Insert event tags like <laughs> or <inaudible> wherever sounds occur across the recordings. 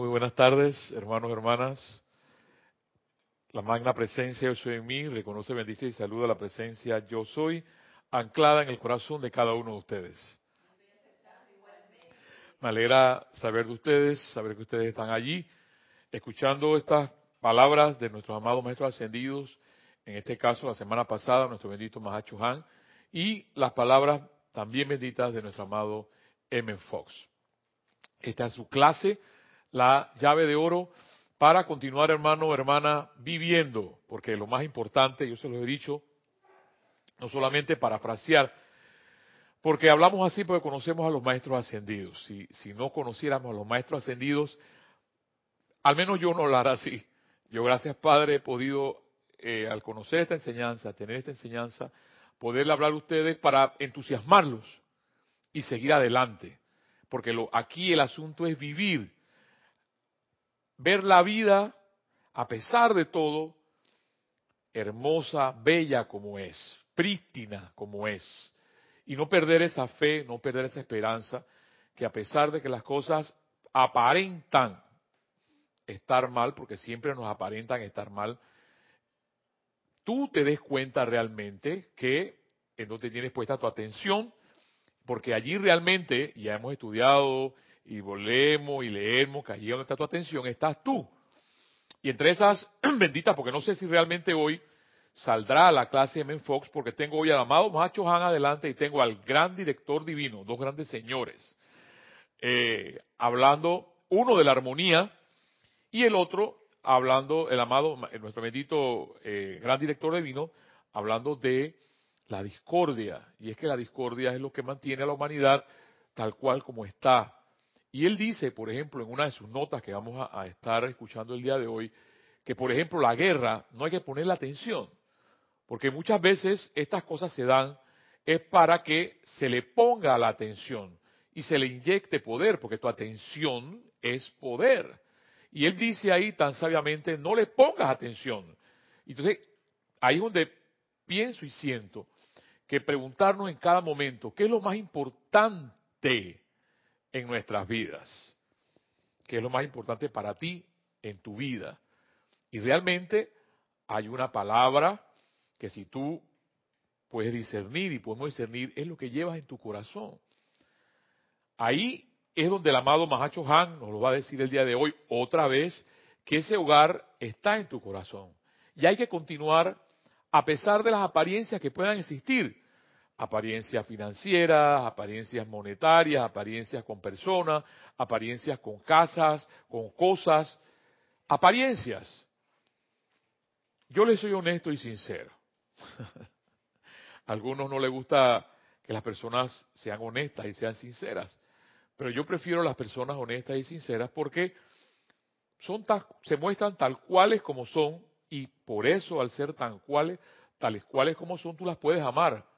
Muy buenas tardes, hermanos y hermanas. La magna presencia yo soy en mí, reconoce, bendice y saluda la presencia yo soy, anclada en el corazón de cada uno de ustedes. Me alegra saber de ustedes, saber que ustedes están allí, escuchando estas palabras de nuestros amados maestros ascendidos, en este caso la semana pasada, nuestro bendito Mahacho Han, y las palabras también benditas de nuestro amado M. Fox. Esta es su clase la llave de oro para continuar, hermano hermana, viviendo, porque lo más importante, yo se lo he dicho, no solamente parafrasear, porque hablamos así porque conocemos a los maestros ascendidos. Si, si no conociéramos a los maestros ascendidos, al menos yo no hará así. Yo, gracias Padre, he podido, eh, al conocer esta enseñanza, tener esta enseñanza, poderle hablar a ustedes para entusiasmarlos y seguir adelante. Porque lo, aquí el asunto es vivir ver la vida, a pesar de todo, hermosa, bella como es, prístina como es, y no perder esa fe, no perder esa esperanza, que a pesar de que las cosas aparentan estar mal, porque siempre nos aparentan estar mal, tú te des cuenta realmente que en donde tienes puesta tu atención, porque allí realmente, ya hemos estudiado y volvemos y leemos, que allí donde está tu atención estás tú. Y entre esas <clears throat> benditas, porque no sé si realmente hoy saldrá la clase de Fox, porque tengo hoy al amado Macho Han adelante y tengo al gran director divino, dos grandes señores, eh, hablando uno de la armonía y el otro hablando, el amado, nuestro bendito eh, gran director divino, hablando de la discordia. Y es que la discordia es lo que mantiene a la humanidad tal cual como está. Y él dice, por ejemplo, en una de sus notas que vamos a, estar escuchando el día de hoy, que por ejemplo la guerra no hay que ponerle atención, porque muchas veces estas cosas se dan es para que se le ponga la atención y se le inyecte poder, porque tu atención es poder. Y él dice ahí tan sabiamente, no le pongas atención. Entonces, ahí es donde pienso y siento que preguntarnos en cada momento, ¿qué es lo más importante en nuestras vidas, que es lo más importante para ti en tu vida. Y realmente hay una palabra que si tú puedes discernir y podemos discernir, es lo que llevas en tu corazón. Ahí es donde el amado Mahacho Han nos lo va a decir el día de hoy otra vez, que ese hogar está en tu corazón. Y hay que continuar a pesar de las apariencias que puedan existir apariencias financieras, apariencias monetarias, apariencias con personas, apariencias con casas, con cosas, apariencias. Yo les soy honesto y sincero. <laughs> A algunos no les gusta que las personas sean honestas y sean sinceras, pero yo prefiero las personas honestas y sinceras porque son se muestran tal cuales como son y por eso al ser tan cuales, tales cuales como son, tú las puedes amar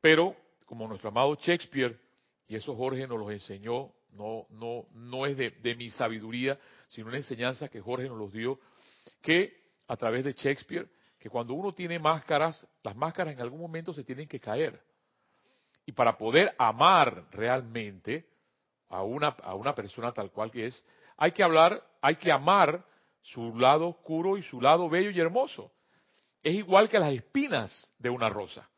pero, como nuestro amado Shakespeare, y eso Jorge nos lo enseñó, no, no, no es de, de mi sabiduría, sino una enseñanza que Jorge nos los dio, que a través de Shakespeare, que cuando uno tiene máscaras, las máscaras en algún momento se tienen que caer. Y para poder amar realmente a una, a una persona tal cual que es, hay que hablar, hay que amar su lado oscuro y su lado bello y hermoso. Es igual que las espinas de una rosa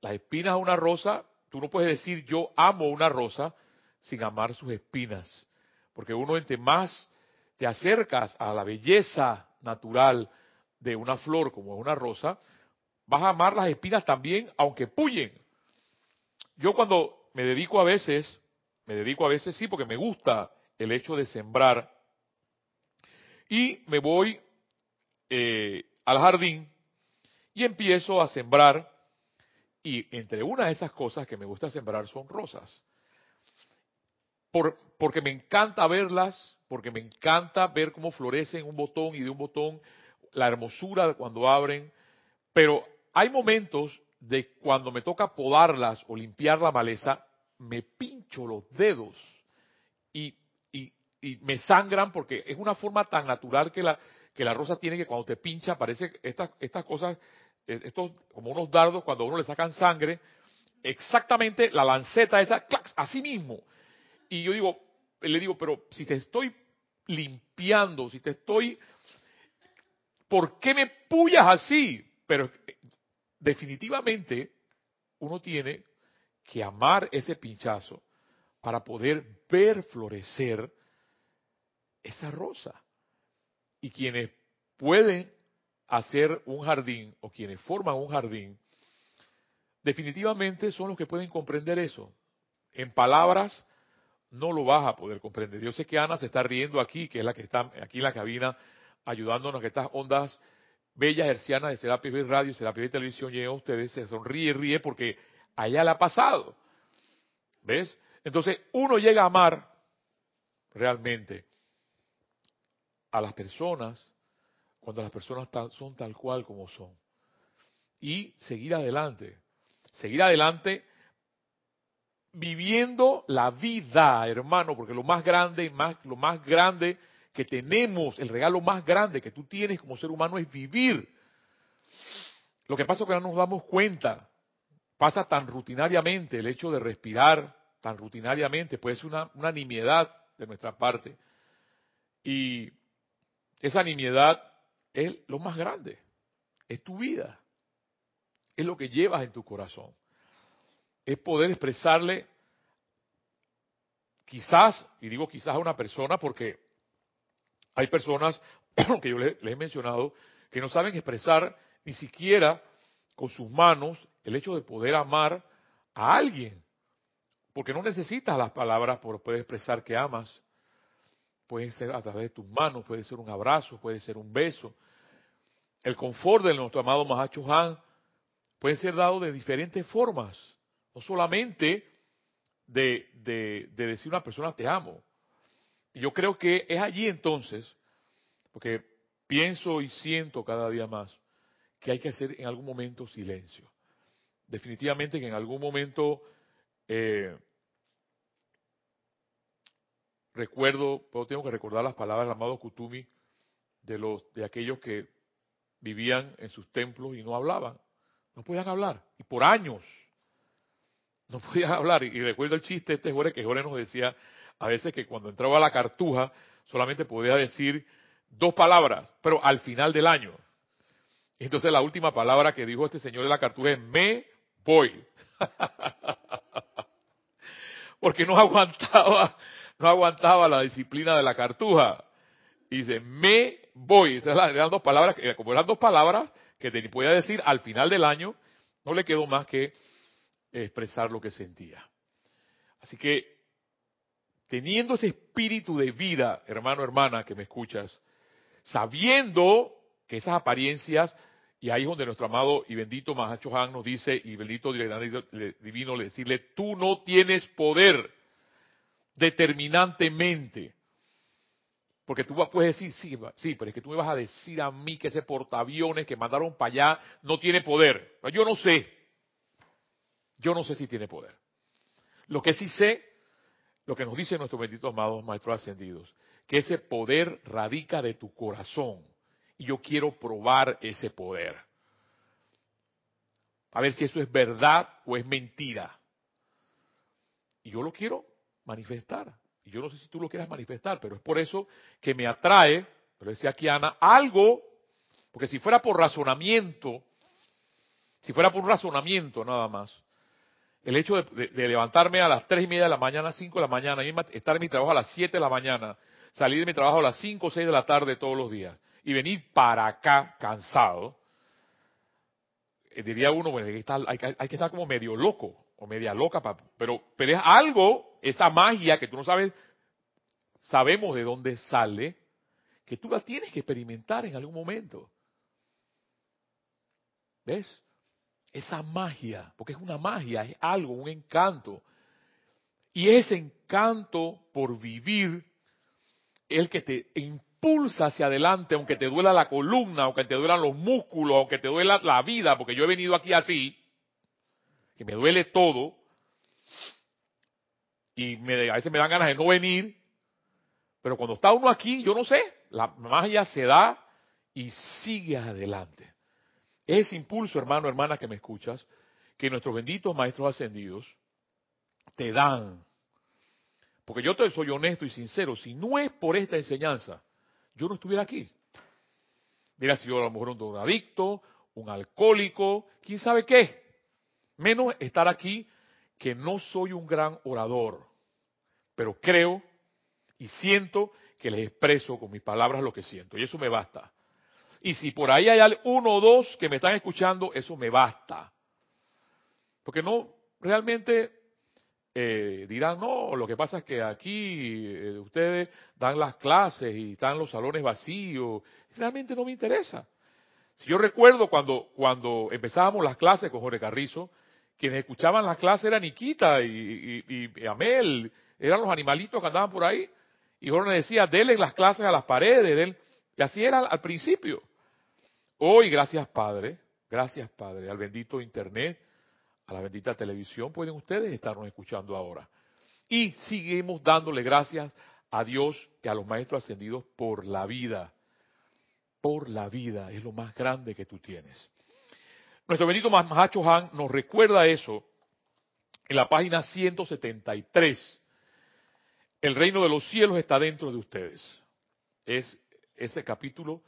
las espinas de una rosa, tú no puedes decir yo amo una rosa sin amar sus espinas. Porque uno entre más te acercas a la belleza natural de una flor como una rosa, vas a amar las espinas también, aunque puyen. Yo cuando me dedico a veces, me dedico a veces sí, porque me gusta el hecho de sembrar, y me voy eh, al jardín y empiezo a sembrar y entre una de esas cosas que me gusta sembrar son rosas. Por, porque me encanta verlas, porque me encanta ver cómo florecen un botón y de un botón la hermosura cuando abren. Pero hay momentos de cuando me toca podarlas o limpiar la maleza, me pincho los dedos y, y, me sangran porque es una forma tan natural que la, que la rosa tiene que cuando te pincha parece estas, estas cosas estos como unos dardos cuando a uno le sacan sangre, exactamente la lanceta esa, así mismo. Y yo digo, le digo, pero si te estoy limpiando, si te estoy... ¿Por qué me puyas así? Pero definitivamente uno tiene que amar ese pinchazo para poder ver florecer esa rosa. Y quienes pueden hacer un jardín o quienes forman un jardín, definitivamente son los que pueden comprender eso. En palabras no lo vas a poder comprender. Yo sé que Ana se está riendo aquí, que es la que está aquí en la cabina ayudándonos que estas ondas bellas hercianas de Serapis Bay Radio, Serapis Bay Televisión lleguen a ustedes, se sonríe, ríe porque allá le ha pasado. ¿Ves? Entonces uno llega a amar realmente a las personas cuando las personas son tal cual como son. Y seguir adelante. Seguir adelante viviendo la vida, hermano, porque lo más grande, más, lo más grande que tenemos, el regalo más grande que tú tienes como ser humano es vivir. Lo que pasa es que no nos damos cuenta, pasa tan rutinariamente el hecho de respirar, tan rutinariamente, puede ser una, una nimiedad de nuestra parte. Y esa nimiedad es lo más grande, es tu vida, es lo que llevas en tu corazón es poder expresarle quizás, y digo quizás a una persona porque hay personas <clears throat> que yo les, he mencionado que no saben expresar ni siquiera con sus manos el hecho de poder amar a alguien. Porque no necesitas las palabras para poder expresar que amas. Puede ser a través de tus manos, puede ser un abrazo, puede ser un beso. El confort de nuestro amado Mahacho Han puede ser dado de diferentes formas. No solamente de, de, decir a una persona te amo. Y yo creo que es allí entonces, porque pienso y siento cada día más, que hay que hacer en algún momento silencio. Definitivamente que en algún momento eh, recuerdo, tengo que recordar las palabras del amado Kutumi de los de aquellos que vivían en sus templos y no hablaban, no podían hablar y por años no <laughs> podía hablar. Y, recuerdo el chiste este Jorge, que Jorge nos decía a veces que cuando entraba a la cartuja solamente podía decir dos palabras, pero al final del año. Entonces la última palabra que dijo este señor de la cartuja es me voy. <laughs> Porque no aguantaba, no aguantaba la disciplina de la cartuja. Y dice, me voy. Esas eran dos palabras, como eran dos palabras que podía decir al final del año, no le quedó más que expresar lo que sentía. Así que, teniendo ese espíritu de vida, hermano, hermana, que me escuchas, sabiendo que esas apariencias, y ahí es donde nuestro amado y bendito Mahacho Han nos dice, y bendito divino le decirle, tú no tienes poder determinantemente. Porque tú puedes decir, sí, sí, pero es que tú me vas a decir a mí que ese portaaviones que mandaron para allá no tiene poder. Yo no sé. Yo no sé si tiene poder. Lo que sí sé, lo que nos dicen nuestros benditos amados maestros ascendidos, que ese poder radica de tu corazón. Y yo quiero probar ese poder. A ver si eso es verdad o es mentira. Y yo lo quiero manifestar. Y yo no sé si tú lo quieras manifestar, pero es por eso que me atrae, pero decía aquí Ana, algo, porque si fuera por razonamiento, si fuera por un razonamiento nada más, el hecho de, levantarme a las tres y media de la mañana, cinco de la mañana, estar en mi trabajo a las siete de la mañana, salir de mi trabajo a las cinco o seis de la tarde todos los días y venir para acá cansado, eh, diría uno, bueno, hay que, estar, hay, que estar como medio loco o media loca, pero, pero es algo, esa magia que tú no sabes, sabemos de dónde sale, que tú la tienes que experimentar en algún momento. ¿Ves? esa magia, porque es una magia, es algo, un encanto. Y ese encanto por vivir es el que te impulsa hacia adelante, aunque te duela la columna, aunque te duelan los músculos, aunque te duela la vida, porque yo he venido aquí así, que me duele todo, y me, a veces me dan ganas de no venir, pero cuando está uno aquí, yo no sé, la magia se da y sigue adelante. Ese impulso, hermano, hermana, que me escuchas, que nuestros benditos maestros ascendidos te dan porque yo te soy honesto y sincero, si no es por esta enseñanza, yo no estuviera aquí. Mira, si yo a lo mejor un drogadicto, un alcohólico, quién sabe qué. Menos estar aquí que no soy un gran orador, pero creo y siento que les expreso con mis palabras lo que siento, y eso me basta. Y si por ahí hay uno o dos que me están escuchando, eso me basta. Porque no, realmente eh, dirán, no, lo que pasa es que aquí eh, ustedes dan las clases y están los salones vacíos. Realmente no me interesa. Si yo recuerdo cuando, cuando empezábamos las clases con Jorge Carrizo, quienes escuchaban las clases eran Nikita y, y, Amel, eran los animalitos que andaban por ahí. Y Jorge decía, denle las clases a las paredes. Y así era al principio. Hoy, gracias Padre, gracias Padre, al bendito Internet, a la bendita televisión, pueden ustedes estarnos escuchando ahora. Y seguimos dándole gracias a Dios y a los maestros ascendidos por la vida. Por la vida, es lo más grande que tú tienes. Nuestro bendito Mahacho Han nos recuerda eso en la página 173. El reino de los cielos está dentro de ustedes. Es ese capítulo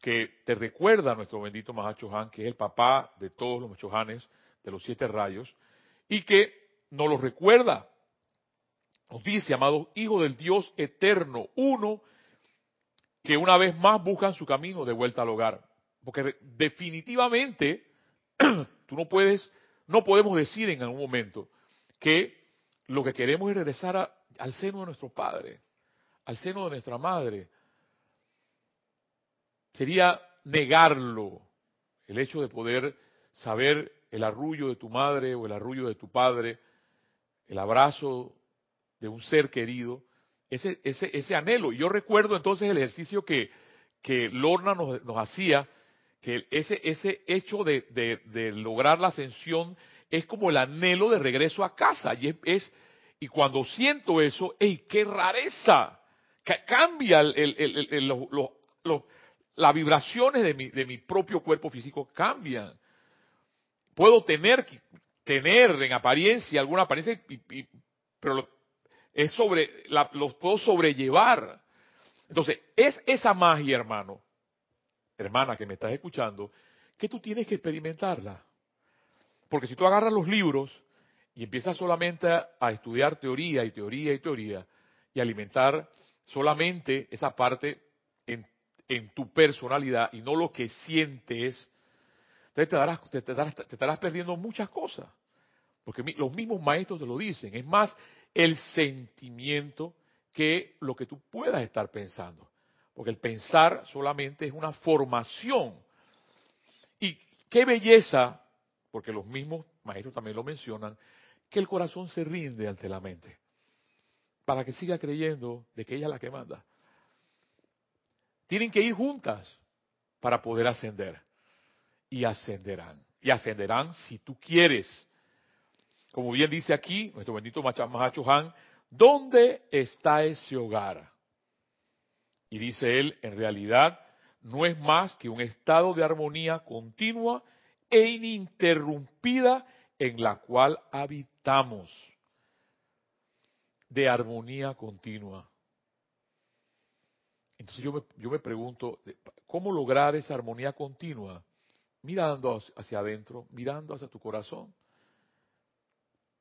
que te recuerda a nuestro bendito Mahacho Han, que es el papá de todos los Machohanes, de los siete rayos, y que nos lo recuerda. Nos dice, amados hijos del Dios eterno, uno, que una vez más buscan su camino de vuelta al hogar. Porque definitivamente <clears throat> tú no puedes, no podemos decir en algún momento que lo que queremos es regresar al seno de nuestro Padre, al seno de nuestra Madre. Sería negarlo, el hecho de poder saber el arrullo de tu madre o el arrullo de tu padre, el abrazo de un ser querido, ese, ese, ese anhelo. Yo recuerdo entonces el ejercicio que, que Lorna nos, nos hacía, que ese, ese hecho de, de, lograr la ascensión es como el anhelo de regreso a casa. Y, es, y cuando siento eso, ¡ey, qué rareza! cambia el, los, las vibraciones de mi, de mi propio cuerpo físico cambian. Puedo tener, tener en apariencia alguna apariencia, pero es sobre, los puedo sobrellevar. Entonces, es esa magia, hermano, hermana que me estás escuchando, que tú tienes que experimentarla. Porque si tú agarras los libros y empiezas solamente a estudiar teoría y teoría y teoría y alimentar solamente esa parte en, tu personalidad y no lo que sientes, entonces te, te, estarás perdiendo muchas cosas. Porque los mismos maestros te lo dicen. Es más el sentimiento que lo que tú puedas estar pensando. Porque el pensar solamente es una formación. Y qué belleza, porque los mismos maestros también lo mencionan, que el corazón se rinde ante la mente. Para que siga creyendo de que ella es la que manda. Tienen que ir juntas para poder ascender y ascenderán. Y ascenderán si tú quieres. Como bien dice aquí nuestro bendito Mahacho Han, ¿dónde está ese hogar? Y dice él, en realidad no es más que un estado de armonía continua e ininterrumpida en la cual habitamos. De armonía continua. Entonces yo me, yo me pregunto, ¿cómo lograr esa armonía continua? mirando hacia adentro, mirando hacia tu corazón.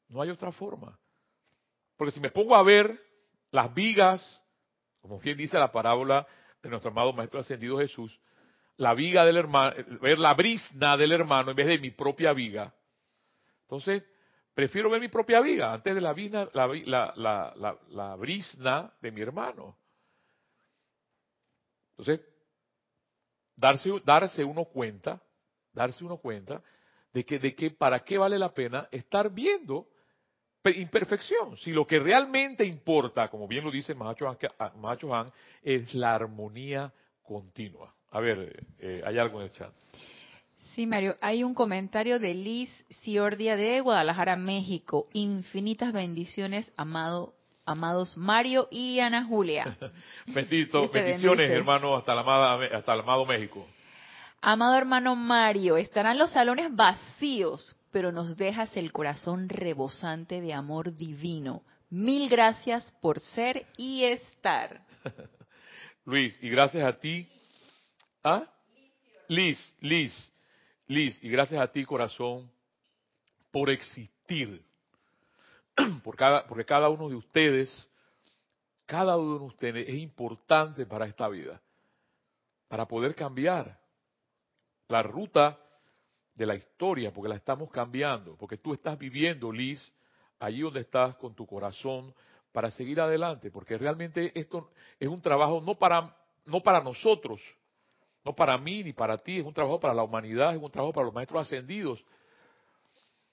No hay otra forma. Porque si me pongo a ver las vigas, como bien dice la parábola de nuestro amado Maestro Ascendido Jesús, la viga del hermano, ver la brisna del hermano en vez de mi propia viga. Entonces, prefiero ver mi propia viga antes de la, la, la brisna de mi hermano. Entonces, darse, darse uno cuenta darse uno cuenta de que, de que para qué vale la pena estar viendo imperfección. Si lo que realmente importa, como bien lo dice Macho Han, es la armonía continua. A ver, eh, hay algo en el chat. Sí, Mario, hay un comentario de Liz Ciordia de Guadalajara, México. Infinitas bendiciones, amado, amados Mario y Ana Julia. <laughs> Bendito, <laughs> bendiciones, hermano, hasta hasta el amado México. Amado hermano Mario, estarán los salones vacíos, pero nos dejas el corazón rebosante de amor divino. Mil gracias por ser y estar. <laughs> Luis, y gracias a ti. ¿Ah? Liz, Liz, Liz, y gracias a ti, corazón, por existir. <clears throat> Por cada, porque cada uno de ustedes, cada uno de ustedes es importante para esta vida, para poder cambiar la ruta de la historia, porque la estamos cambiando, porque tú estás viviendo, Liz, allí donde estás con tu corazón, para seguir adelante, porque realmente esto es un trabajo no para, no para nosotros, no para mí ni para ti, es un trabajo para la humanidad, es un trabajo para los maestros ascendidos.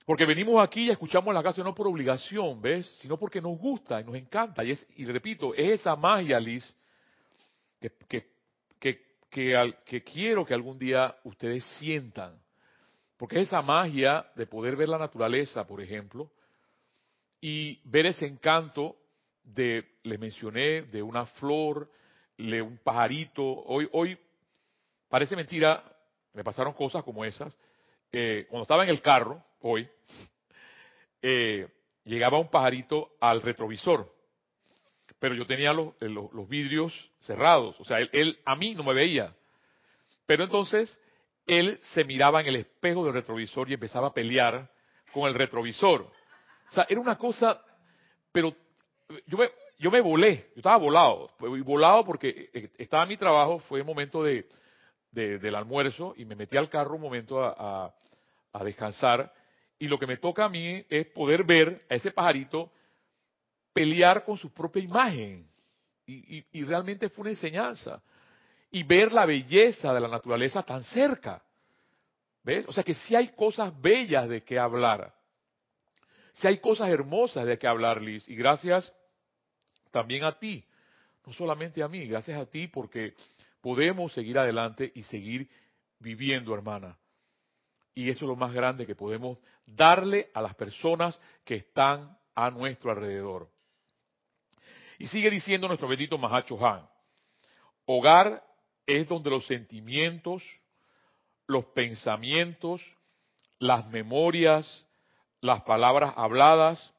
Porque venimos aquí y escuchamos la clase no por obligación, ¿ves? Sino porque nos gusta y nos encanta. Y, es, y repito, es esa magia, Liz, que, que, que, que quiero que algún día ustedes sientan. Porque es esa magia de poder ver la naturaleza, por ejemplo, y ver ese encanto de, les mencioné, de una flor, de un pajarito. Hoy, hoy Parece mentira, me pasaron cosas como esas. cuando estaba en el carro, hoy, eh, llegaba un pajarito al retrovisor, pero yo tenía los, eh, vidrios cerrados, o sea, él, a mí no me veía. Pero entonces él se miraba en el espejo del retrovisor y empezaba a pelear con el retrovisor. O sea, era una cosa, pero yo me, yo me volé, yo estaba volado, volado porque eh, estaba mi trabajo, fue el momento de, del almuerzo y me metí al carro un momento a, descansar y lo que me toca a mí es poder ver a ese pajarito pelear con su propia imagen. Y, realmente fue una enseñanza. Y ver la belleza de la naturaleza tan cerca. ¿Ves? O sea que si hay cosas bellas de que hablar. Si hay cosas hermosas de que hablar, Liz. Y gracias también a ti. No solamente a mí, gracias a ti porque podemos seguir adelante y seguir viviendo, hermana. Y eso es lo más grande que podemos darle a las personas que están a nuestro alrededor. Y sigue diciendo nuestro bendito Mahacho Han, hogar es donde los sentimientos, los pensamientos, las memorias, las palabras habladas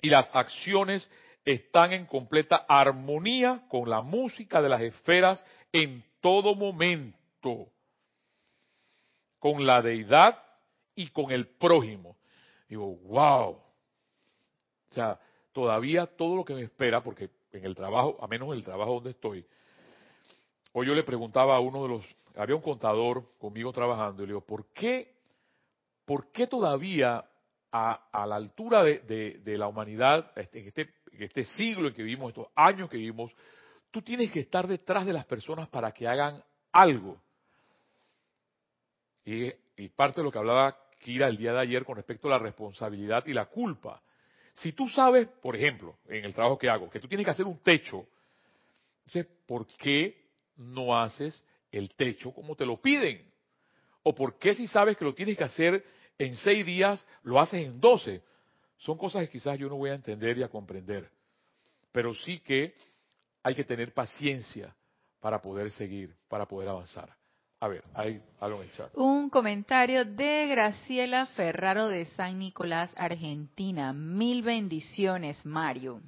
y las acciones están en completa armonía con la música de las esferas en todo momento con la deidad y con el prójimo. Digo, wow. O sea, todavía todo lo que me espera, porque en el trabajo, a menos en el trabajo donde estoy, hoy yo le preguntaba a uno de los, había un contador conmigo trabajando, y le digo, ¿por qué, por qué todavía a, la altura de, de, la humanidad, este, en este, este siglo que vivimos, estos años que vivimos, Tú tienes que estar detrás de las personas para que hagan algo. Y, parte de lo que hablaba Kira el día de ayer con respecto a la responsabilidad y la culpa. Si tú sabes, por ejemplo, en el trabajo que hago, que tú tienes que hacer un techo, entonces, ¿por qué no haces el techo como te lo piden? ¿O por qué si sabes que lo tienes que hacer en seis días, lo haces en doce? Son cosas que quizás yo no voy a entender y a comprender. Pero sí que hay que tener paciencia para poder seguir, para poder avanzar. A ver, hay algo en el chat. Un comentario de Graciela Ferraro de San Nicolás, Argentina. Mil bendiciones, Mario.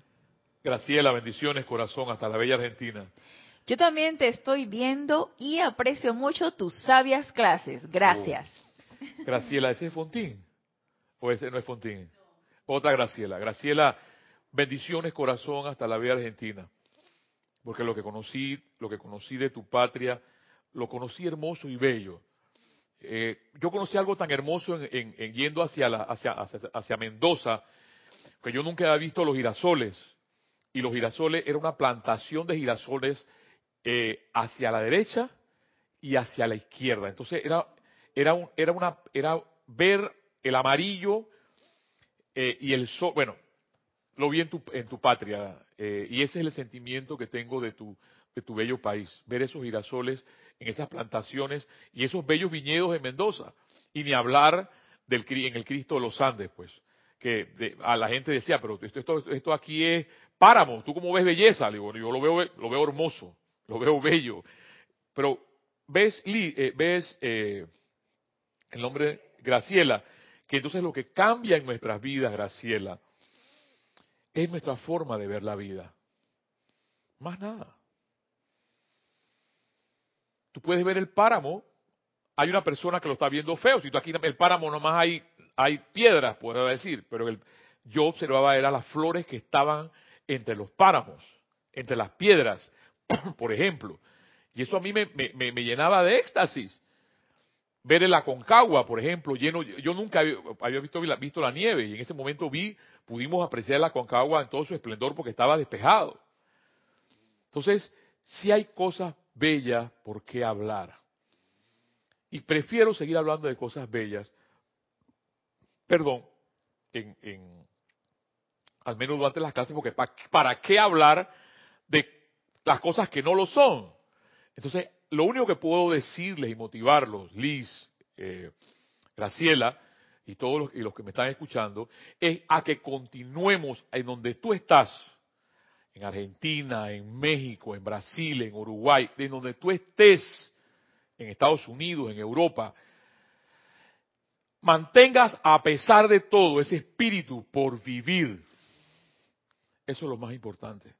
Graciela, bendiciones, corazón, hasta la bella Argentina. Yo también te estoy viendo y aprecio mucho tus sabias clases. Gracias. Oh. Graciela, ¿ese es Fontín? ¿O ese no es Fontín? Otra Graciela. Graciela, bendiciones, corazón, hasta la bella Argentina porque lo que conocí, lo que conocí de tu patria, lo conocí hermoso y bello. Eh, yo conocí algo tan hermoso en, yendo hacia, la, hacia, hacia, Mendoza, que yo nunca había visto los girasoles. Y los girasoles era una plantación de girasoles eh, hacia la derecha y hacia la izquierda. Entonces era, era, era, una, era ver el amarillo eh, y el sol, bueno, lo vi en tu, en tu patria eh, y ese es el sentimiento que tengo de tu, de tu bello país, ver esos girasoles en esas plantaciones y esos bellos viñedos en Mendoza. Y ni hablar del, en el Cristo de los Andes, pues, que a la gente decía, pero esto, esto, esto aquí es páramo, ¿tú cómo ves belleza? Le digo, yo lo veo, lo veo hermoso, lo veo bello. Pero ves, eh, ves eh, el nombre Graciela, que entonces lo que cambia en nuestras vidas, Graciela, es nuestra forma de ver la vida. Más nada. Tú puedes ver el páramo, hay una persona que lo está viendo feo, si tú aquí el páramo nomás hay, hay piedras, puedo decir, pero el, yo observaba era las flores que estaban entre los páramos, entre las piedras, <clears throat> por ejemplo. Y eso a mí me, me, me llenaba de éxtasis ver el Aconcagua, por ejemplo, lleno, yo nunca había visto, la nieve y en ese momento vi, pudimos apreciar la Aconcagua en todo su esplendor porque estaba despejado. Entonces, si hay cosas bellas por qué hablar. Y prefiero seguir hablando de cosas bellas, perdón, en al menos durante las clases, porque ¿para qué hablar de las cosas que no lo son? Entonces, lo único que puedo decirles y motivarlos, Liz, eh, Graciela y todos los, y los que me están escuchando, es a que continuemos en donde tú estás, en Argentina, en México, en Brasil, en Uruguay, en donde tú estés, en Estados Unidos, en Europa, mantengas a pesar de todo ese espíritu por vivir. Eso es lo más importante.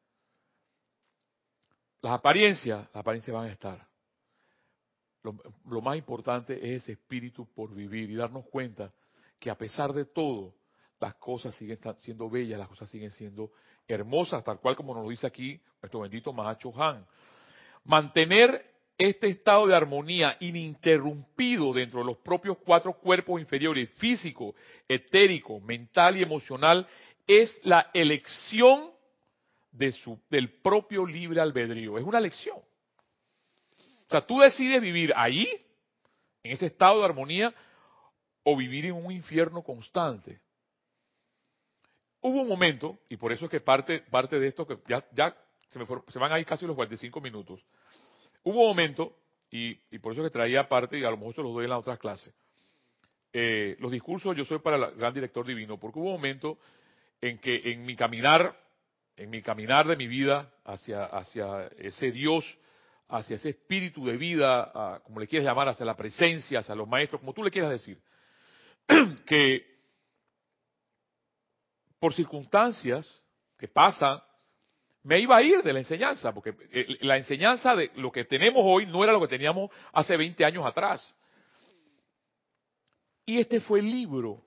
Las apariencias, las apariencias van a estar. Lo, más importante es ese espíritu por vivir y darnos cuenta que a pesar de todo, las cosas siguen siendo bellas, las cosas siguen siendo hermosas, tal cual como nos lo dice aquí nuestro bendito Mahacho Han. Mantener este estado de armonía ininterrumpido dentro de los propios cuatro cuerpos inferiores, físico, etérico, mental y emocional, es la elección de su, del propio libre albedrío. Es una elección. O sea, tú decides vivir ahí, en ese estado de armonía, o vivir en un infierno constante. Hubo un momento, y por eso es que parte, parte de esto, que ya, ya se, me se van ahí casi los 45 minutos, hubo un momento, y, por eso que traía parte, y a lo mejor se los doy en la otra clase, eh, los discursos yo soy para el gran director divino, porque hubo un momento en que en mi caminar, en mi caminar de mi vida hacia, hacia ese Dios hacia ese espíritu de vida, como le quieras llamar, hacia la presencia, hacia los maestros, como tú le quieras decir, <clears throat> que por circunstancias que pasan, me iba a ir de la enseñanza, porque eh, la enseñanza de lo que tenemos hoy no era lo que teníamos hace 20 años atrás. Y este fue el libro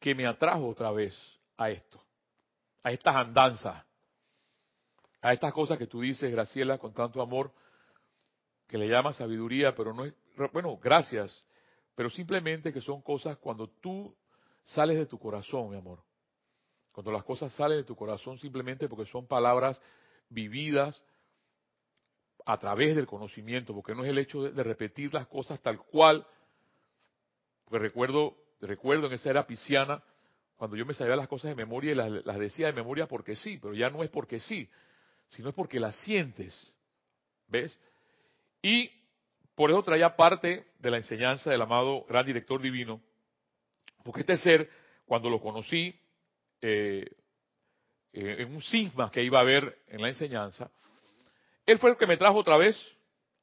que me atrajo otra vez a esto, a estas andanzas a estas cosas que tú dices, Graciela, con tanto amor, que le llamas sabiduría, pero no es, bueno, gracias, pero simplemente que son cosas cuando tú sales de tu corazón, mi amor. Cuando las cosas salen de tu corazón simplemente porque son palabras vividas a través del conocimiento, porque no es el hecho de, repetir las cosas tal cual. Porque recuerdo, recuerdo en esa era pisciana, cuando yo me sabía las cosas de memoria y las, las decía de memoria porque sí, pero ya no es porque sí, sino es porque la sientes. ¿Ves? Y por eso traía parte de la enseñanza del amado gran director divino, porque este ser, cuando lo conocí, eh, eh, en un sisma que iba a haber en la enseñanza, él fue el que me trajo otra vez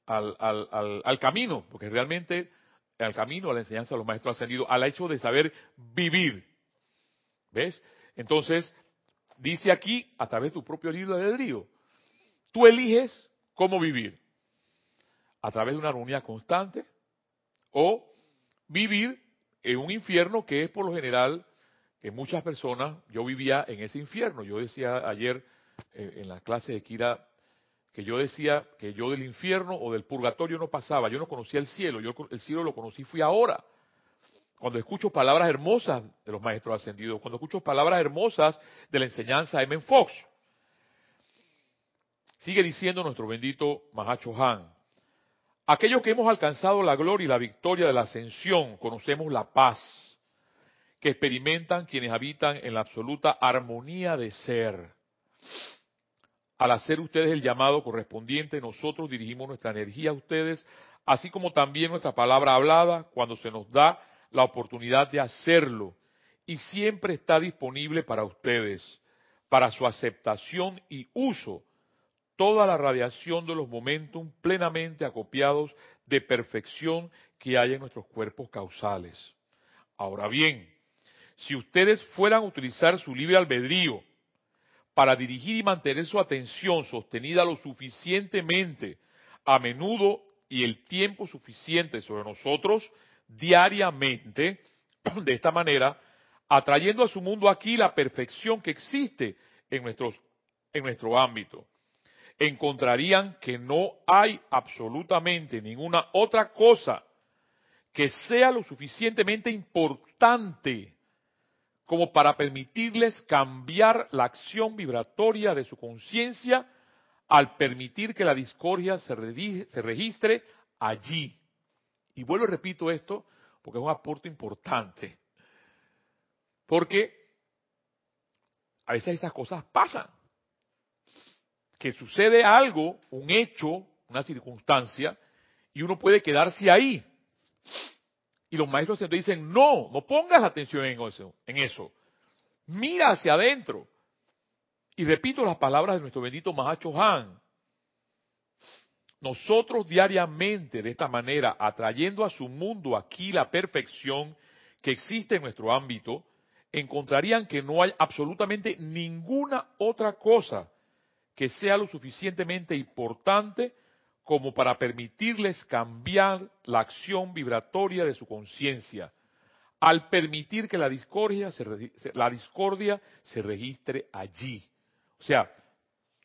al, camino, porque realmente al camino, a la enseñanza de los maestros ascendidos, al hecho de saber vivir. ¿Ves? Entonces, dice aquí, a través de tu propio libro de río, Tú eliges cómo vivir. A través de una armonía constante o vivir en un infierno que es por lo general que muchas personas, yo vivía en ese infierno. Yo decía ayer eh, en la clase de Kira que yo decía que yo del infierno o del purgatorio no pasaba, yo no conocía el cielo, yo el cielo lo conocí fui ahora. Cuando escucho palabras hermosas de los maestros ascendidos, cuando escucho palabras hermosas de la enseñanza de M. Fox, Sigue diciendo nuestro bendito Mahacho Han. Aquellos que hemos alcanzado la gloria y la victoria de la ascensión, conocemos la paz que experimentan quienes habitan en la absoluta armonía de ser. Al hacer ustedes el llamado correspondiente, nosotros dirigimos nuestra energía a ustedes, así como también nuestra palabra hablada, cuando se nos da la oportunidad de hacerlo, y siempre está disponible para ustedes, para su aceptación y uso toda la radiación de los momentos plenamente acopiados de perfección que hay en nuestros cuerpos causales. Ahora bien, si ustedes fueran a utilizar su libre albedrío para dirigir y mantener su atención sostenida lo suficientemente a menudo y el tiempo suficiente sobre nosotros diariamente, <clears throat> de esta manera, atrayendo a su mundo aquí la perfección que existe en, nuestros, en nuestro ámbito. Encontrarían que no hay absolutamente ninguna otra cosa que sea lo suficientemente importante como para permitirles cambiar la acción vibratoria de su conciencia al permitir que la discordia se, registre allí. Y vuelvo y repito esto porque es un aporte importante. Porque a veces esas cosas pasan. Que sucede algo, un hecho, una circunstancia, y uno puede quedarse ahí. Y los maestros siempre dicen, no, no pongas atención en eso, en eso. Mira hacia adentro. Y repito las palabras de nuestro bendito Mahacho Han. Nosotros diariamente, de esta manera, atrayendo a su mundo aquí la perfección que existe en nuestro ámbito, encontrarían que no hay absolutamente ninguna otra cosa que sea lo suficientemente importante como para permitirles cambiar la acción vibratoria de su conciencia, al permitir que la discordia se, la discordia se registre allí. O sea,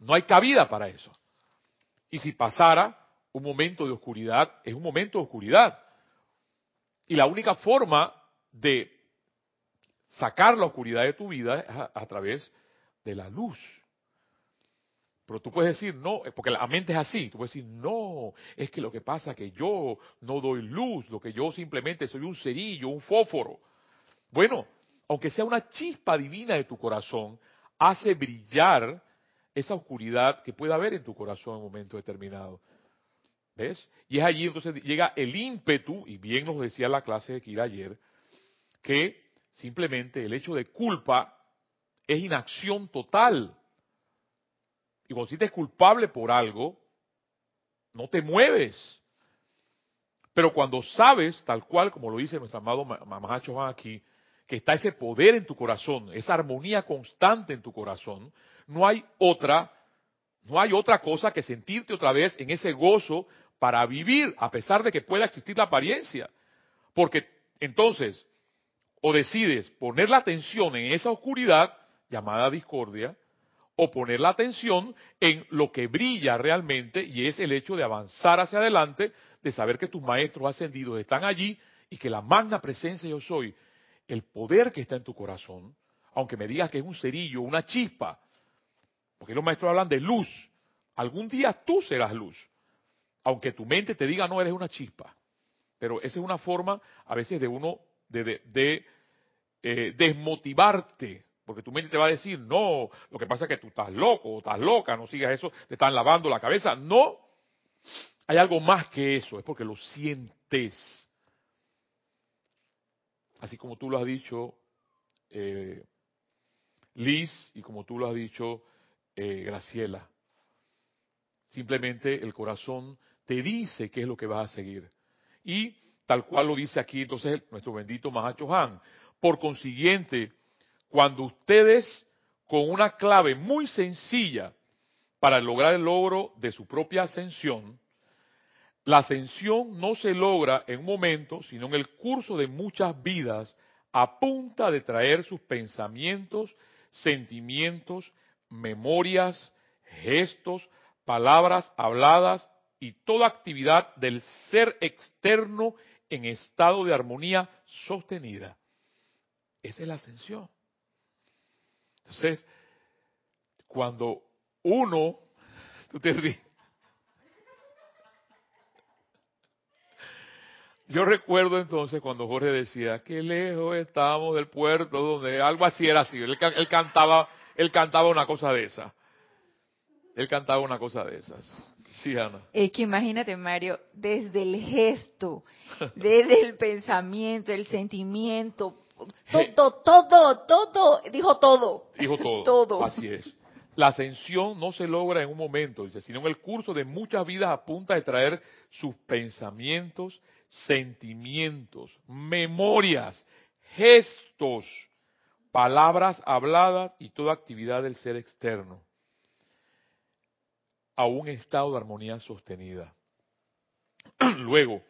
no hay cabida para eso. Y si pasara un momento de oscuridad, es un momento de oscuridad. Y la única forma de sacar la oscuridad de tu vida es a, través de la luz. Pero tú puedes decir, no, porque la mente es así, tú puedes decir, no, es que lo que pasa es que yo no doy luz, lo que yo simplemente soy un cerillo, un fósforo. Bueno, aunque sea una chispa divina de tu corazón, hace brillar esa oscuridad que pueda haber en tu corazón en un momento determinado. ¿Ves? Y es allí entonces llega el ímpetu, y bien nos decía la clase de Kira ayer, que Simplemente el hecho de culpa es inacción total. Y cuando sientes culpable por algo, no te mueves. Pero cuando sabes, tal cual como lo dice nuestro amado Mamahacho aquí, que está ese poder en tu corazón, esa armonía constante en tu corazón, no hay otra, no hay otra cosa que sentirte otra vez en ese gozo para vivir, a pesar de que pueda existir la apariencia. Porque entonces, o decides poner la atención en esa oscuridad llamada discordia, o poner la atención en lo que brilla realmente y es el hecho de avanzar hacia adelante, de saber que tus maestros ascendidos están allí y que la magna presencia yo soy, el poder que está en tu corazón, aunque me digas que es un cerillo, una chispa, porque los maestros hablan de luz, algún día tú serás luz, aunque tu mente te diga no eres una chispa, pero esa es una forma a veces de uno de, de eh, desmotivarte, porque tu mente te va a decir, no, lo que pasa es que tú estás loco o estás loca, no sigas eso, te están lavando la cabeza. No, hay algo más que eso, es porque lo sientes. Así como tú lo has dicho, eh, Liz, y como tú lo has dicho, eh, Graciela. Simplemente el corazón te dice qué es lo que vas a seguir. Y tal cual lo dice aquí entonces nuestro bendito Mahacho Han. Por consiguiente, cuando ustedes con una clave muy sencilla para lograr el logro de su propia ascensión, la ascensión no se logra en un momento, sino en el curso de muchas vidas, a punta de traer sus pensamientos, sentimientos, memorias, gestos, palabras habladas y toda actividad del ser externo en estado de armonía sostenida. Esa es la ascensión. Entonces, cuando uno, tú te. Yo recuerdo entonces cuando Jorge decía, qué lejos estamos del puerto, donde algo así era así. Él, cantaba, él cantaba una cosa de esa. Él cantaba una cosa de esas. Sí, Ana. Es que imagínate, Mario, desde el gesto, desde el <laughs> pensamiento, el sentimiento, todo, todo, todo, dijo todo. Dijo todo. <laughs> todo. Así es. La ascensión no se logra en un momento, dice, sino en el curso de muchas vidas a punta de traer sus pensamientos, sentimientos, memorias, gestos, palabras habladas y toda actividad del ser externo a un estado de armonía sostenida. <clears throat> Luego,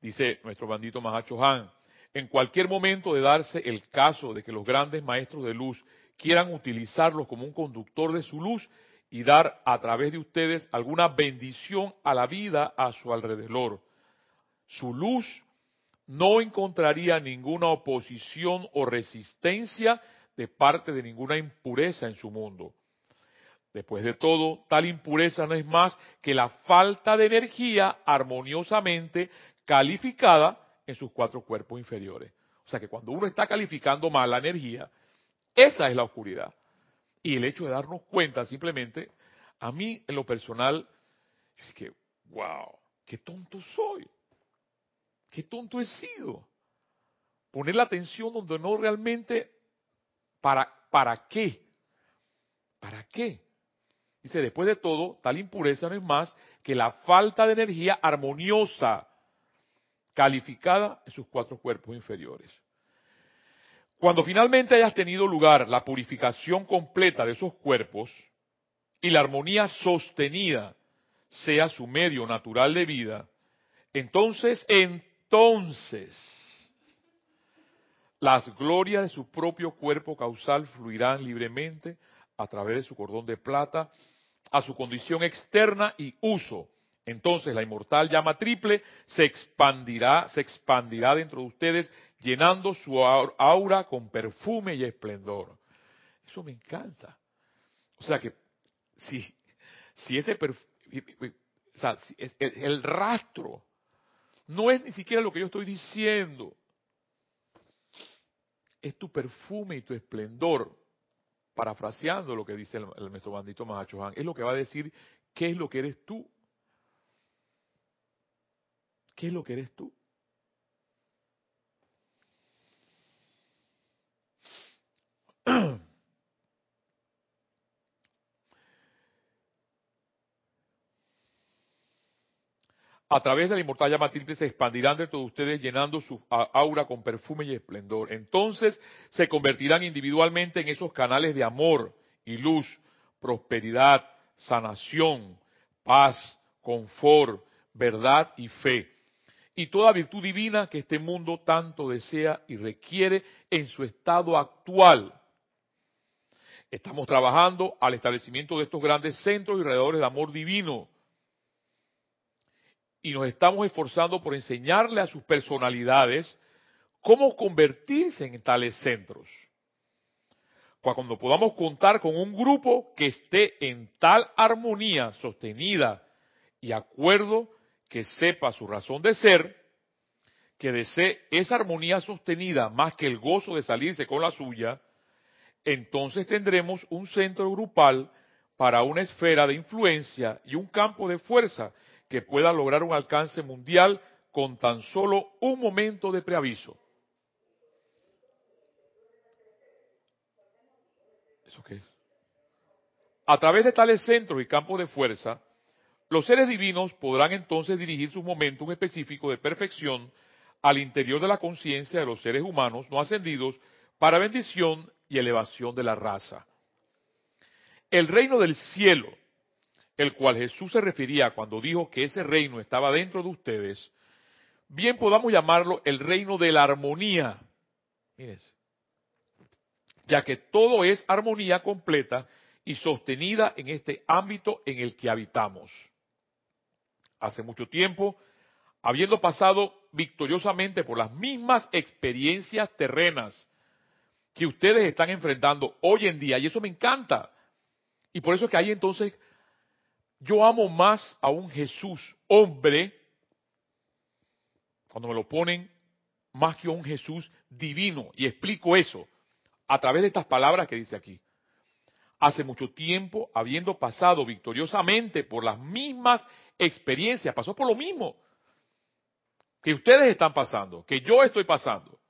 dice nuestro bandito Mahacho Han, en cualquier momento de darse el caso de que los grandes maestros de luz quieran utilizarlos como un conductor de su luz y dar a través de ustedes alguna bendición a la vida a su alrededor. Su luz no encontraría ninguna oposición o resistencia de parte de ninguna impureza en su mundo. Después de todo, tal impureza no es más que la falta de energía armoniosamente calificada en sus cuatro cuerpos inferiores. O sea que cuando uno está calificando mal la energía, esa es la oscuridad. Y el hecho de darnos cuenta simplemente, a mí en lo personal, es que, wow, qué tonto soy. Qué tonto he sido. Poner la atención donde no realmente, ¿para, para qué? ¿Para qué? Dice, después de todo, tal impureza no es más que la falta de energía armoniosa calificada en sus cuatro cuerpos inferiores. Cuando finalmente hayas tenido lugar la purificación completa de esos cuerpos y la armonía sostenida sea su medio natural de vida, entonces, entonces, las glorias de su propio cuerpo causal fluirán libremente a través de su cordón de plata a su condición externa y uso. Entonces la inmortal llama triple se expandirá, se expandirá dentro de ustedes llenando su aura con perfume y esplendor. Eso me encanta. O sea que si, si ese o si el rastro no es ni siquiera lo que yo estoy diciendo, es tu perfume y tu esplendor, parafraseando lo que dice el, el nuestro bandito Mahacho es lo que va a decir qué es lo que eres tú. ¿Qué es lo que eres tú? a través de la inmortal llama triple se expandirán dentro de ustedes llenando su aura con perfume y esplendor. Entonces se convertirán individualmente en esos canales de amor y luz, prosperidad, sanación, paz, confort, verdad y fe. Y toda virtud divina que este mundo tanto desea y requiere en su estado actual. Estamos trabajando al establecimiento de estos grandes centros y alrededores de amor divino y nos estamos esforzando por enseñarle a sus personalidades cómo convertirse en tales centros. Cuando podamos contar con un grupo que esté en tal armonía sostenida y acuerdo que sepa su razón de ser, que desee esa armonía sostenida más que el gozo de salirse con la suya, entonces tendremos un centro grupal para una esfera de influencia y un campo de fuerza que pueda lograr un alcance mundial con tan solo un momento de preaviso. ¿Eso qué es? A través de tales centros y campos de fuerza, los seres divinos podrán entonces dirigir sus momentos específicos de perfección al interior de la conciencia de los seres humanos no ascendidos para bendición y elevación de la raza. El reino del cielo el cual Jesús se refería cuando dijo que ese reino estaba dentro de ustedes, bien podamos llamarlo el reino de la armonía. ya que todo es armonía completa y sostenida en este ámbito en el que habitamos. Hace mucho tiempo, habiendo pasado victoriosamente por las mismas experiencias terrenas que ustedes están enfrentando hoy en día, y eso me encanta. Y por eso es que hay entonces yo amo más a un Jesús hombre, cuando me lo ponen, más que a un Jesús divino. Y explico eso a través de estas palabras que dice aquí. Hace mucho tiempo, habiendo pasado victoriosamente por las mismas experiencias, pasó por lo mismo que ustedes están pasando, que yo estoy pasando.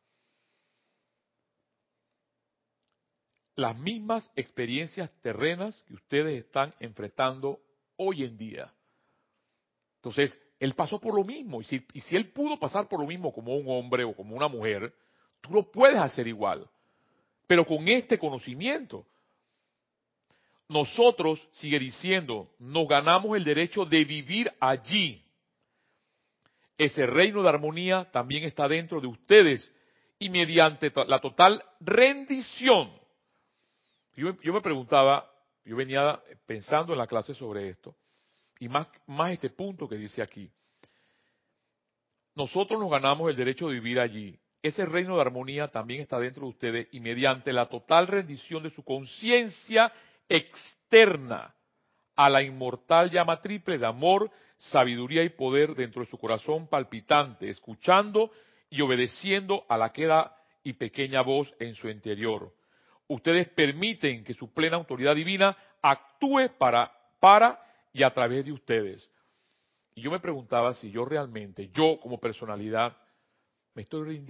Las mismas experiencias terrenas que ustedes están enfrentando hoy en día. Entonces, él pasó por lo mismo. Y si, él pudo pasar por lo mismo como un hombre o como una mujer, tú lo puedes hacer igual. pero con este conocimiento. Nosotros, sigue diciendo, nos ganamos el derecho de vivir allí. Ese reino de armonía también está dentro de ustedes y mediante la total rendición. Yo, me preguntaba, yo venía pensando en la clase sobre esto, y más, más este punto que dice aquí. Nosotros nos ganamos el derecho de vivir allí. Ese reino de armonía también está dentro de ustedes y mediante la total rendición de su conciencia externa a la inmortal llama triple de amor, sabiduría y poder dentro de su corazón palpitante, escuchando y obedeciendo a la queda y pequeña voz en su interior. Ustedes permiten que su plena autoridad divina actúe para, para y a través de ustedes. Y yo me preguntaba si yo realmente, yo como personalidad, me estoy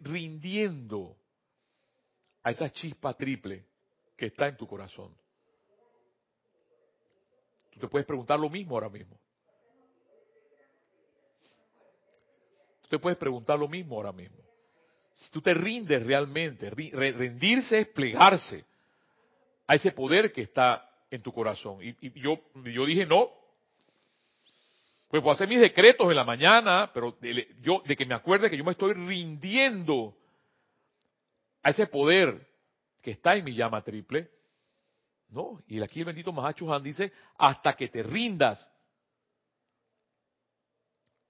rindiendo a esa chispa triple que está en tu corazón. Tú te puedes preguntar lo mismo ahora mismo. Tú te puedes preguntar lo mismo ahora mismo. Si tú te rindes realmente, rendirse es plegarse a ese poder que está en tu corazón. Y, yo, yo dije, no, pues puedo hacer mis decretos en la mañana, pero yo, de que me acuerde que yo me estoy rindiendo a ese poder que está en mi llama triple. No, y aquí el bendito Mahacho Han dice, hasta que te rindas.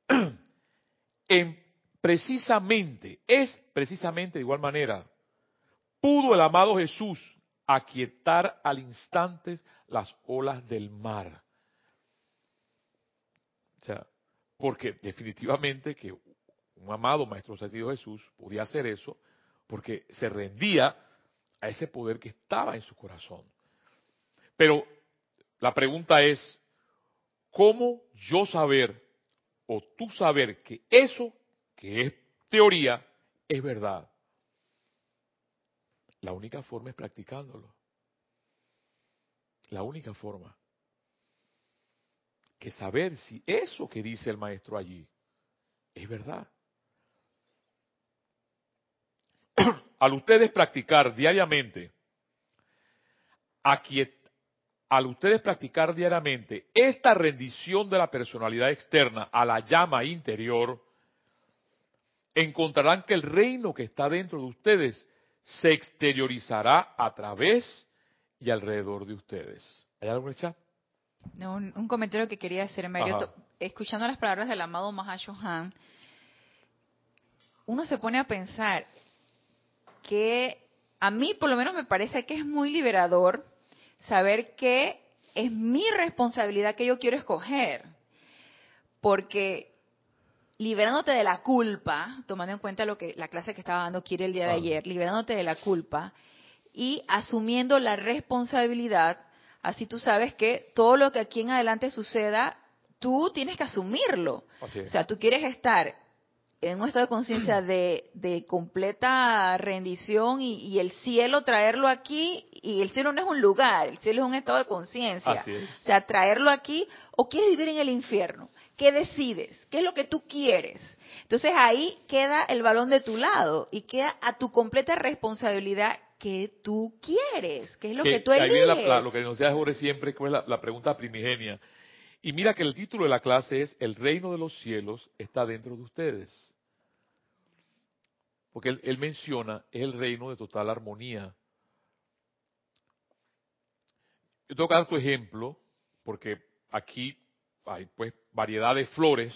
<clears throat> en, precisamente, es precisamente de igual manera, pudo el amado Jesús aquietar al instante las olas del mar. O sea, porque definitivamente que un amado Maestro Sentido Jesús podía hacer eso porque se rendía a ese poder que estaba en su corazón. Pero la pregunta es, ¿cómo yo saber o tú saber que eso que es teoría es verdad? La única forma es practicándolo. La única forma. Que saber si eso que dice el maestro allí es verdad. Al ustedes practicar diariamente, al ustedes practicar diariamente esta rendición de la personalidad externa a la llama interior, encontrarán que el reino que está dentro de ustedes se exteriorizará a través y alrededor de ustedes. ¿Hay algo en el chat? No, un, comentario que quería hacer, Mario. Escuchando las palabras del amado Mahashohan, uno se pone a pensar que a mí por lo menos me parece que es muy liberador saber que es mi responsabilidad que yo quiero escoger. Porque liberándote de la culpa, tomando en cuenta lo que la clase que estaba dando quiere el día de ayer, liberándote de la culpa y asumiendo la responsabilidad, así tú sabes que todo lo que aquí en adelante suceda, tú tienes que asumirlo. O sea, tú quieres estar en un estado de conciencia <clears throat> de, de, completa rendición y, y, el cielo traerlo aquí, y el cielo no es un lugar, el cielo es un estado de conciencia. O sea, traerlo aquí, o quieres vivir en el infierno. ¿Qué decides? ¿Qué es lo que tú quieres? Entonces ahí queda el balón de tu lado y queda a tu completa responsabilidad que tú quieres, qué es lo que, tú eliges. Ahí viene lo que nos Jorge siempre, es la, la pregunta primigenia. Y mira que el título de la clase es El reino de los cielos está dentro de ustedes. Porque él, menciona, es el reino de total armonía. Yo tengo que dar tu ejemplo, porque aquí hay pues variedad de flores.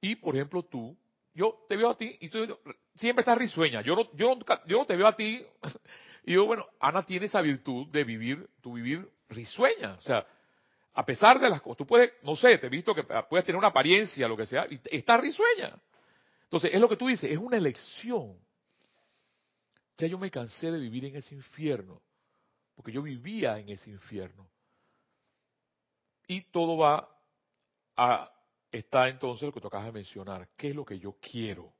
Y por ejemplo tú, yo te veo a ti y tú siempre estás risueña. Yo no, yo, yo no te veo a ti <laughs> y yo, bueno, Ana tiene esa virtud de vivir, tu vivir risueña. O sea, a pesar de las cosas, tú puedes, no sé, te he visto que puedes tener una apariencia, lo que sea, y estás risueña. Entonces, es lo que tú dices, es una elección. Ya yo me cansé de vivir en ese infierno, porque yo vivía en ese infierno. Y todo va a, está entonces lo que tocas de mencionar, ¿qué es lo que yo quiero?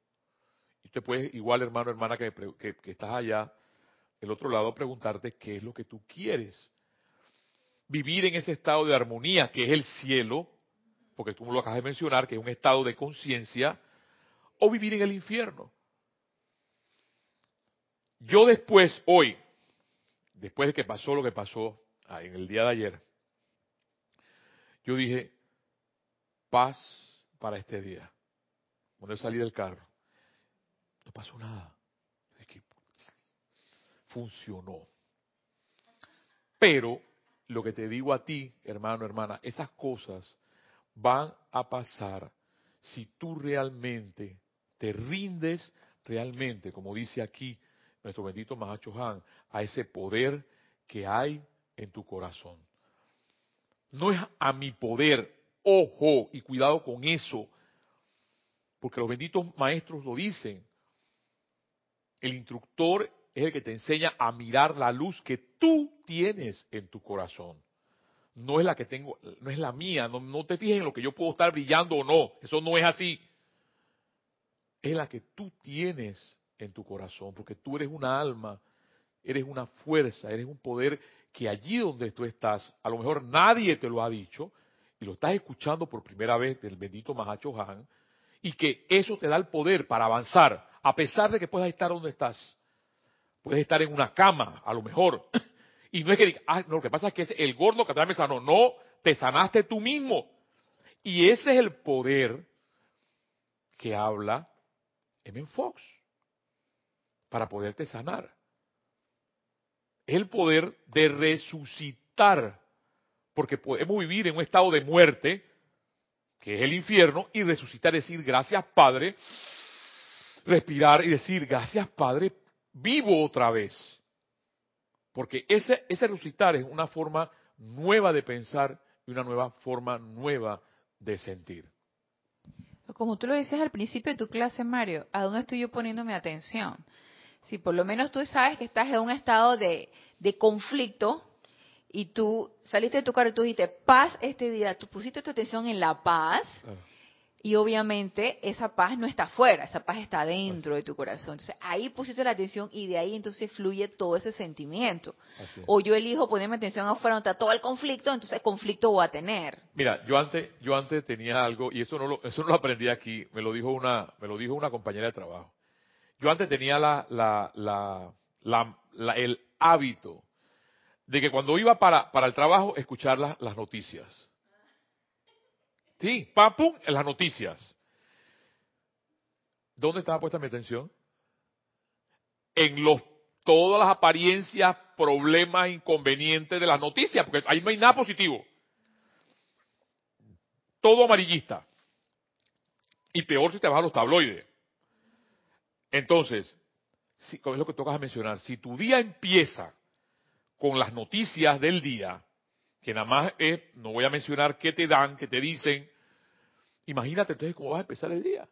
Y usted puede, igual hermano, hermana, que, que, estás allá, del otro lado, preguntarte qué es lo que tú quieres. Vivir en ese estado de armonía, que es el cielo, porque tú lo acabas de mencionar, que es un estado de conciencia, o vivir en el infierno. Yo después, hoy, después de que pasó lo que pasó ah, en el día de ayer, yo dije, paz para este día. Cuando salí del carro, no pasó nada. funcionó. Pero lo que te digo a ti, hermano, hermana, esas cosas van a pasar si tú realmente te rindes realmente, como dice aquí nuestro bendito Mahacho Han, a ese poder que hay en tu corazón. No es a mi poder, ojo, y cuidado con eso, porque los benditos maestros lo dicen. El instructor es el que te enseña a mirar la luz que tú tienes en tu corazón. No es la que tengo, no es la mía, no, no te fijes en lo que yo puedo estar brillando o no, eso no es así. Es la que tú tienes en tu corazón, porque tú eres una alma, eres una fuerza, eres un poder que allí donde tú estás, a lo mejor nadie te lo ha dicho, y lo estás escuchando por primera vez del bendito Mahacho Han, y que eso te da el poder para avanzar, a pesar de que puedas estar donde estás. Puedes estar en una cama, a lo mejor. <clears throat> Y no es que diga, ah, no, lo que pasa es que es el gordo que me sanó. No, te sanaste tú mismo. Y ese es el poder que habla M. Fox para poderte sanar. El poder de resucitar, porque podemos vivir en un estado de muerte, que es el infierno, y resucitar, decir gracias Padre, respirar y decir gracias Padre vivo otra vez. Porque ese, ese resucitar es una forma nueva de pensar y una nueva forma nueva de sentir. Como tú lo dices al principio de tu clase, Mario, ¿a dónde estoy yo poniendo mi atención? Si por lo menos tú sabes que estás en un estado de, de conflicto y tú saliste de tu carro y tú dijiste paz este día, tú pusiste tu atención en la paz, y obviamente esa paz no está afuera, esa paz está dentro de tu corazón. Entonces ahí pusiste la atención y de ahí entonces fluye todo ese sentimiento. O yo elijo ponerme atención afuera donde está todo el conflicto, entonces conflicto voy a tener. Mira, yo antes, yo antes tenía algo y eso no lo, eso no lo aprendí aquí, me lo dijo una, me lo dijo una compañera de trabajo. Yo antes tenía la, la, la, el hábito de que cuando iba para, para el trabajo escuchar las noticias Sí, pam, pum, en las noticias. ¿Dónde estaba puesta mi atención? En los todas las apariencias, problemas, inconvenientes de las noticias, porque ahí no hay nada positivo. Todo amarillista. Y peor si te vas a los tabloides. Entonces, si, es lo que tocas mencionar, si tu día empieza con las noticias del día, que nada más es, no voy a mencionar qué te dan, qué te dicen, imagínate entonces cómo vas a empezar el día.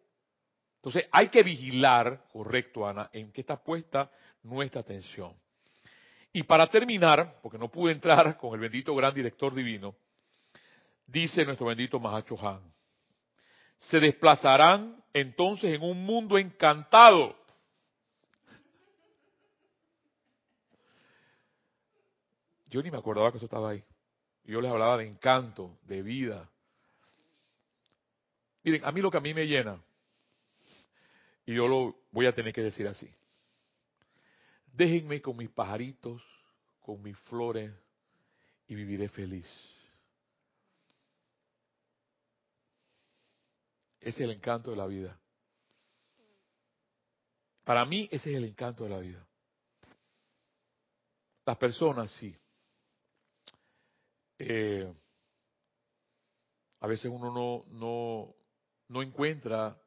Entonces hay que vigilar, correcto Ana, en qué está puesta nuestra atención. Y para terminar, porque no pude entrar con el bendito gran director divino, dice nuestro bendito Mahacho Han, se desplazarán entonces en un mundo encantado Yo ni me acordaba que eso estaba ahí. Yo les hablaba de encanto, de vida. Miren, a mí lo que a mí me llena, y yo lo voy a tener que decir así. Déjenme con mis pajaritos, con mis flores, y viviré feliz. Ese es el encanto de la vida. Para mí ese es el encanto de la vida. Las personas sí. Eh, a veces uno no, no, no encuentra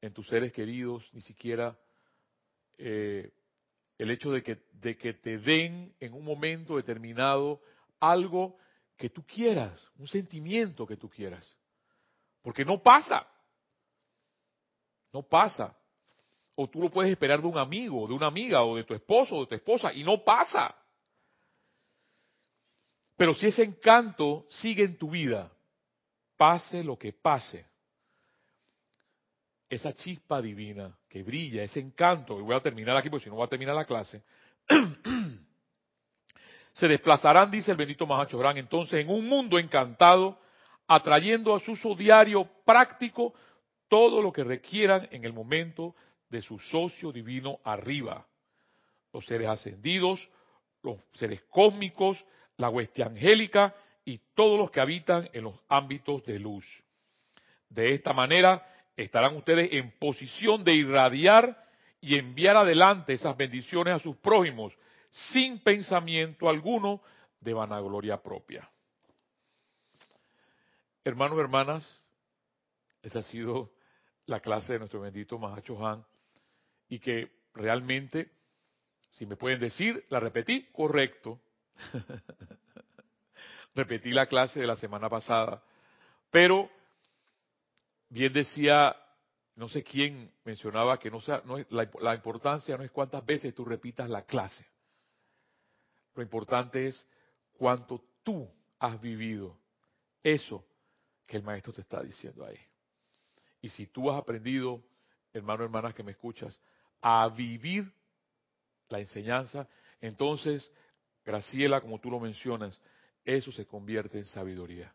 en tus seres queridos ni siquiera eh, el hecho de que, de que te den en un momento determinado algo que tú quieras, un sentimiento que tú quieras. Porque no pasa. No pasa. O tú lo puedes esperar de un amigo, de una amiga, o de tu esposo, o de tu esposa, y no pasa. Pero si ese encanto sigue en tu vida, pase lo que pase, esa chispa divina que brilla, ese encanto, y voy a terminar aquí porque si no voy a terminar la clase, <clears throat> se desplazarán, dice el bendito Mahachoran, entonces en un mundo encantado, atrayendo a su uso diario práctico todo lo que requieran en el momento de su socio divino arriba. los seres ascendidos, los seres cósmicos, la hueste angélica y todos los que habitan en los ámbitos de luz. De esta manera estarán ustedes en posición de irradiar y enviar adelante esas bendiciones a sus prójimos sin pensamiento alguno de vanagloria propia. Hermanos, hermanas, esa ha sido la clase de nuestro bendito Mahacho Han y que realmente, si me pueden decir, la repetí, correcto. <laughs> repetí la clase de la semana pasada, pero bien decía, no sé quién mencionaba que no, sea, no es, la, importancia no es cuántas veces tú repitas la clase. Lo importante es cuánto tú has vivido eso que el maestro te está diciendo ahí. Y si tú has aprendido, hermano, hermanas que me escuchas, a vivir la enseñanza, entonces, Graciela, como tú lo mencionas, eso se convierte en sabiduría.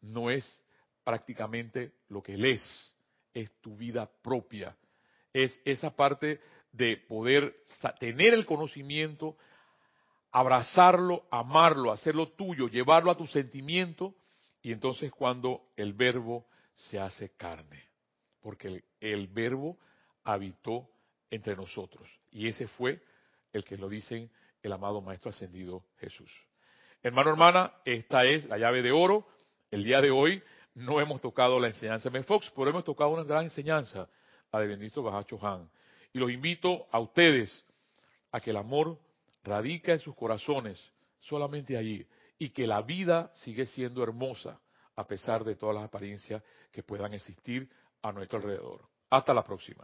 No es prácticamente lo que él es, es tu vida propia. Es esa parte de poder tener el conocimiento, abrazarlo, amarlo, hacerlo tuyo, llevarlo a tu sentimiento, y entonces cuando el verbo se hace carne, porque el, el verbo habitó entre nosotros, y ese fue el que lo dicen el amado Maestro Ascendido Jesús. Hermano, hermana, esta es la llave de oro. El día de hoy no hemos tocado la enseñanza de Fox, pero hemos tocado una gran enseñanza, la de Bendito Bajacho Han. Y los invito a ustedes a que el amor radica en sus corazones, solamente allí, y que la vida sigue siendo hermosa a pesar de todas las apariencias que puedan existir a nuestro alrededor. Hasta la próxima.